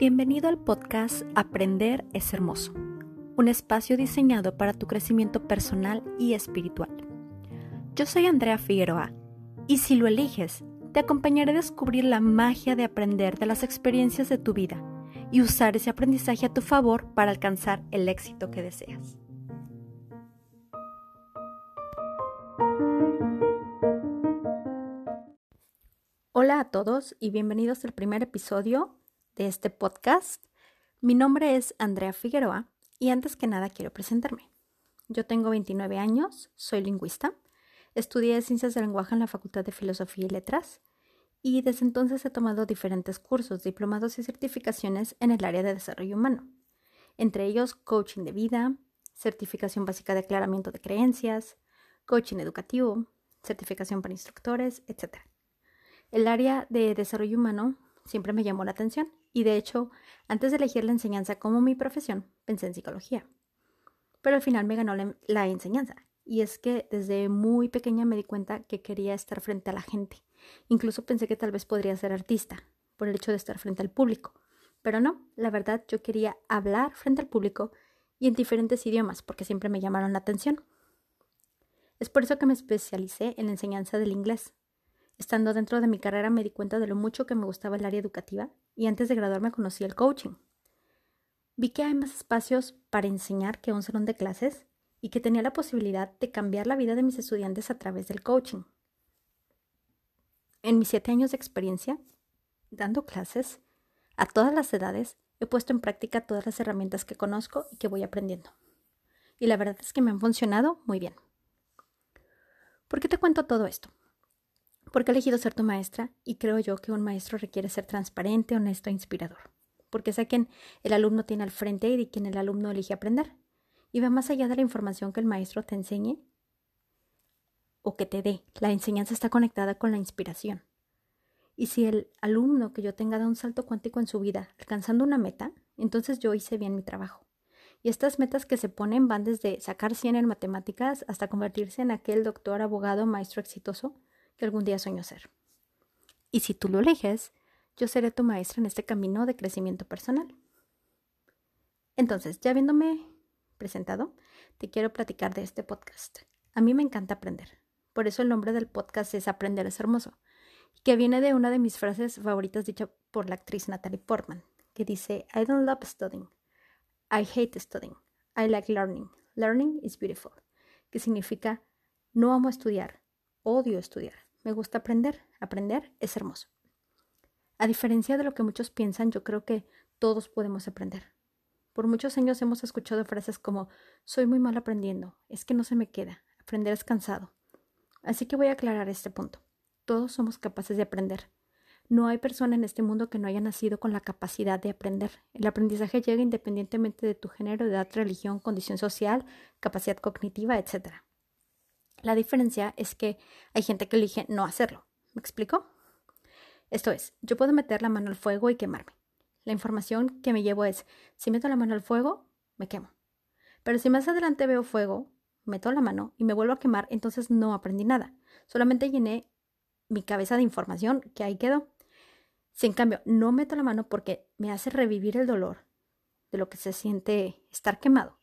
Bienvenido al podcast Aprender es Hermoso, un espacio diseñado para tu crecimiento personal y espiritual. Yo soy Andrea Figueroa y si lo eliges, te acompañaré a descubrir la magia de aprender de las experiencias de tu vida y usar ese aprendizaje a tu favor para alcanzar el éxito que deseas. Hola a todos y bienvenidos al primer episodio de este podcast. Mi nombre es Andrea Figueroa y antes que nada quiero presentarme. Yo tengo 29 años, soy lingüista, estudié Ciencias del Lenguaje en la Facultad de Filosofía y Letras y desde entonces he tomado diferentes cursos, diplomados y certificaciones en el área de desarrollo humano, entre ellos coaching de vida, certificación básica de aclaramiento de creencias, coaching educativo, certificación para instructores, etc. El área de desarrollo humano siempre me llamó la atención y de hecho, antes de elegir la enseñanza como mi profesión, pensé en psicología. Pero al final me ganó la, enseñanza. Y es que desde muy pequeña me di cuenta que quería estar frente a la gente. Incluso pensé que tal vez podría ser artista, por el hecho de estar frente al público. Pero no, la verdad yo quería hablar frente al público y en diferentes idiomas, porque siempre me llamaron la atención. Es por eso que me especialicé en la enseñanza del inglés. Estando dentro de mi carrera me di cuenta de lo mucho que me gustaba el área educativa y antes de graduarme conocí el coaching. Vi que hay más espacios para enseñar que un salón de clases y que tenía la posibilidad de cambiar la vida de mis estudiantes a través del coaching. En mis siete años de experiencia, dando clases a todas las edades, he puesto en práctica todas las herramientas que conozco y que voy aprendiendo. Y la verdad es que me han funcionado muy bien. ¿Por qué te cuento todo esto? Porque he elegido ser tu maestra y creo yo que un maestro requiere ser transparente, honesto e inspirador. Porque es quien el alumno tiene al frente y de quien el alumno elige aprender. Y va más allá de la información que el maestro te enseñe o que te dé. La enseñanza está conectada con la inspiración. Y si el alumno que yo tenga da un salto cuántico en su vida, alcanzando una meta, entonces yo hice bien mi trabajo. Y estas metas que se ponen van desde sacar 100 en matemáticas hasta convertirse en aquel doctor, abogado, maestro exitoso que algún día sueño ser. Y si tú lo eliges, yo seré tu maestra en este camino de crecimiento personal. Entonces, ya habiéndome presentado, te quiero platicar de este podcast. A mí me encanta aprender. Por eso el nombre del podcast es Aprender es hermoso, que viene de una de mis frases favoritas dicha por la actriz Natalie Portman, que dice, I don't love studying. I hate studying. I like learning. Learning is beautiful. Que significa, no amo estudiar, odio estudiar. Me gusta aprender. Aprender es hermoso. A diferencia de lo que muchos piensan, yo creo que todos podemos aprender. Por muchos años hemos escuchado frases como soy muy mal aprendiendo, es que no se me queda, aprender es cansado. Así que voy a aclarar este punto. Todos somos capaces de aprender. No hay persona en este mundo que no haya nacido con la capacidad de aprender. El aprendizaje llega independientemente de tu género, edad, religión, condición social, capacidad cognitiva, etc. La diferencia es que hay gente que elige no hacerlo. ¿Me explico? Esto es, yo puedo meter la mano al fuego y quemarme. La información que me llevo es, si meto la mano al fuego, me quemo. Pero si más adelante veo fuego, meto la mano y me vuelvo a quemar, entonces no aprendí nada. Solamente llené mi cabeza de información que ahí quedó. Si en cambio no meto la mano porque me hace revivir el dolor de lo que se siente estar quemado,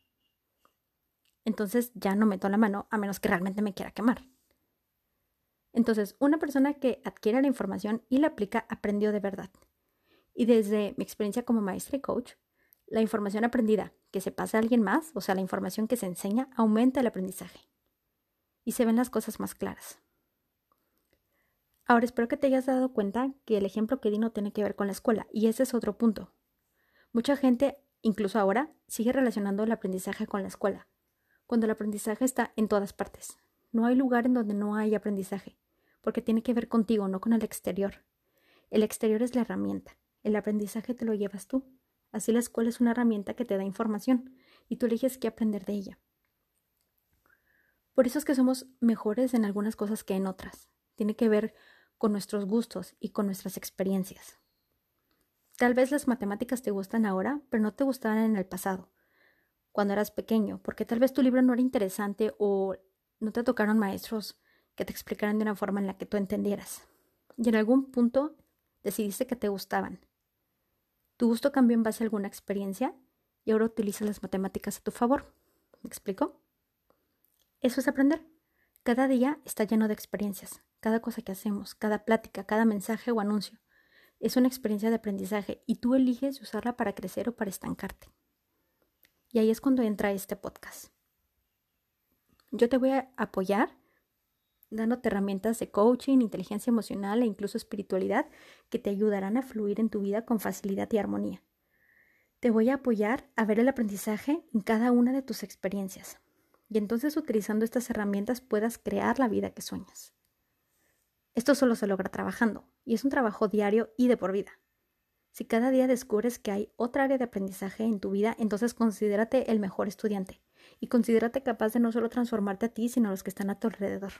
entonces ya no meto la mano a menos que realmente me quiera quemar. Entonces, una persona que adquiere la información y la aplica aprendió de verdad. Y desde mi experiencia como maestra y coach, la información aprendida que se pasa a alguien más, o sea, la información que se enseña, aumenta el aprendizaje. Y se ven las cosas más claras. Ahora espero que te hayas dado cuenta que el ejemplo que di no tiene que ver con la escuela, y ese es otro punto. Mucha gente, incluso ahora, sigue relacionando el aprendizaje con la escuela, cuando el aprendizaje está en todas partes. No hay lugar en donde no hay aprendizaje, porque tiene que ver contigo, no con el exterior. El exterior es la herramienta, el aprendizaje te lo llevas tú. Así la escuela es una herramienta que te da información y tú eliges qué aprender de ella. Por eso es que somos mejores en algunas cosas que en otras. Tiene que ver con nuestros gustos y con nuestras experiencias. Tal vez las matemáticas te gustan ahora, pero no te gustaban en el pasado cuando eras pequeño, porque tal vez tu libro no era interesante o no te tocaron maestros que te explicaran de una forma en la que tú entendieras. Y en algún punto decidiste que te gustaban. Tu gusto cambió en base a alguna experiencia y ahora utilizas las matemáticas a tu favor. ¿Me explico? Eso es aprender. Cada día está lleno de experiencias. Cada cosa que hacemos, cada plática, cada mensaje o anuncio. Es una experiencia de aprendizaje y tú eliges usarla para crecer o para estancarte. Y ahí es cuando entra este podcast. Yo te voy a apoyar dándote herramientas de coaching, inteligencia emocional e incluso espiritualidad que te ayudarán a fluir en tu vida con facilidad y armonía. Te voy a apoyar a ver el aprendizaje en cada una de tus experiencias y entonces utilizando estas herramientas puedas crear la vida que sueñas. Esto solo se logra trabajando y es un trabajo diario y de por vida. Si cada día descubres que hay otra área de aprendizaje en tu vida, entonces considérate el mejor estudiante y considérate capaz de no solo transformarte a ti, sino a los que están a tu alrededor.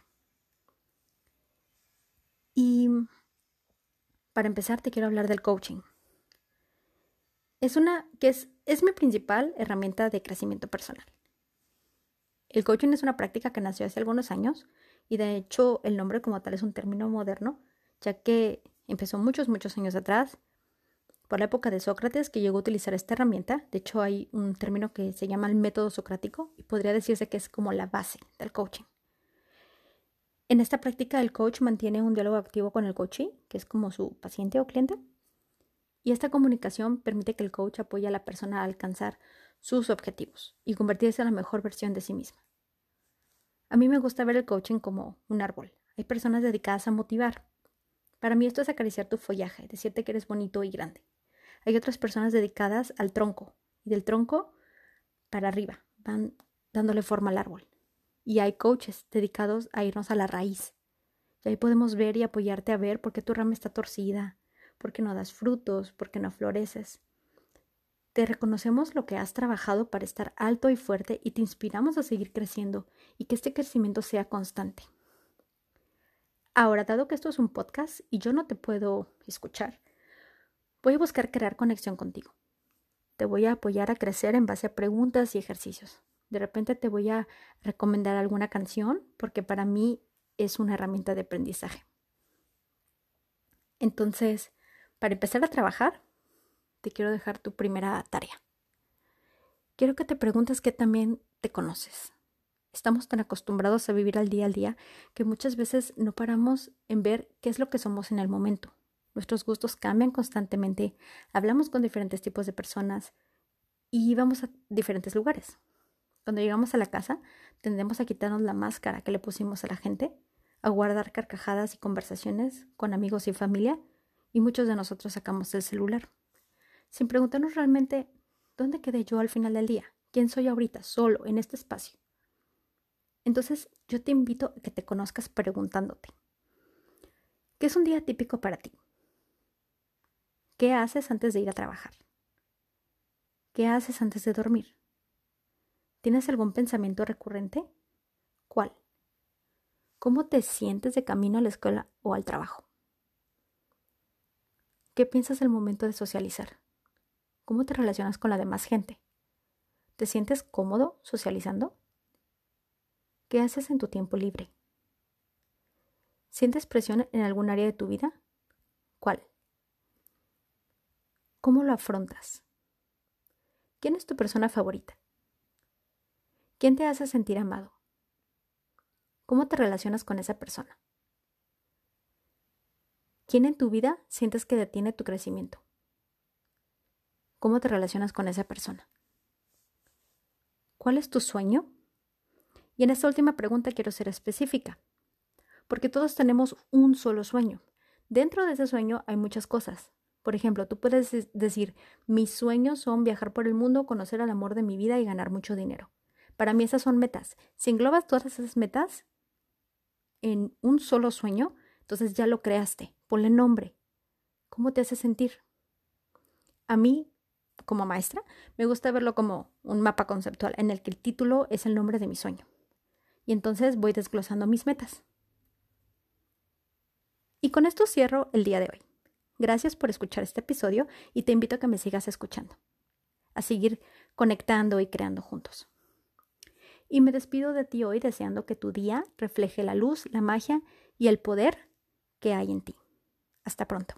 Y para empezar, te quiero hablar del coaching. Es una que es, es mi principal herramienta de crecimiento personal. El coaching es una práctica que nació hace algunos años y de hecho el nombre como tal es un término moderno, ya que empezó muchos, muchos años atrás, por la época de Sócrates, que llegó a utilizar esta herramienta. De hecho hay un término que se llama el método socrático y podría decirse que es como la base del coaching. En esta práctica, el coach mantiene un diálogo activo con el coachee, que es como su paciente o cliente, y esta comunicación permite que el coach apoye a la persona a alcanzar sus objetivos y convertirse en la mejor versión de sí misma. A mí me gusta ver el coaching como un árbol. Hay personas dedicadas a motivar. Para mí esto es acariciar tu follaje, decirte que eres bonito y grande. Hay otras personas dedicadas al tronco y del tronco para arriba, van dándole forma al árbol y hay coaches dedicados a irnos a la raíz. Y ahí podemos ver y apoyarte a ver por qué tu rama está torcida, por qué no das frutos, por qué no floreces. Te reconocemos lo que has trabajado para estar alto y fuerte y te inspiramos a seguir creciendo y que este crecimiento sea constante. Ahora, dado que esto es un podcast y yo no te puedo escuchar, voy a buscar crear conexión contigo. Te voy a apoyar a crecer en base a preguntas y ejercicios. De repente te voy a recomendar alguna canción porque para mí es una herramienta de aprendizaje. Entonces, para empezar a trabajar, te quiero dejar tu primera tarea. Quiero que te preguntes qué también te conoces. Estamos tan acostumbrados a vivir al día al día que muchas veces no paramos en ver qué es lo que somos en el momento. Nuestros gustos cambian constantemente, hablamos con diferentes tipos de personas y vamos a diferentes lugares. Cuando llegamos a la casa, tendemos a quitarnos la máscara que le pusimos a la gente, a guardar carcajadas y conversaciones con amigos y familia, y muchos de nosotros sacamos el celular, sin preguntarnos realmente dónde quedé yo al final del día, quién soy ahorita, solo, en este espacio. Entonces, yo te invito a que te conozcas preguntándote, ¿qué es un día típico para ti? ¿Qué haces antes de ir a trabajar? ¿Qué haces antes de dormir? ¿Tienes algún pensamiento recurrente? ¿Cuál? ¿Cómo te sientes de camino a la escuela o al trabajo? ¿Qué piensas el momento de socializar? ¿Cómo te relacionas con la demás gente? ¿Te sientes cómodo socializando? ¿Qué haces en tu tiempo libre? ¿Sientes presión en algún área de tu vida? ¿Cuál? ¿Cómo lo afrontas? ¿Quién es tu persona favorita? ¿Quién te hace sentir amado? ¿Cómo te relacionas con esa persona? ¿Quién en tu vida sientes que detiene tu crecimiento? ¿Cómo te relacionas con esa persona? ¿Cuál es tu sueño? Y en esta última pregunta quiero ser específica, porque todos tenemos un solo sueño. Dentro de ese sueño hay muchas cosas. Por ejemplo, tú puedes decir, mis sueños son viajar por el mundo, conocer al amor de mi vida y ganar mucho dinero. Para mí esas son metas. Si englobas todas esas metas en un solo sueño, entonces ya lo creaste. Ponle nombre. ¿Cómo te hace sentir? A mí, como maestra, me gusta verlo como un mapa conceptual en el que el título es el nombre de mi sueño. Y entonces voy desglosando mis metas. Y con esto cierro el día de hoy. Gracias por escuchar este episodio y te invito a que me sigas escuchando, a seguir conectando y creando juntos. Y me despido de ti hoy deseando que tu día refleje la luz, la magia y el poder que hay en ti. Hasta pronto.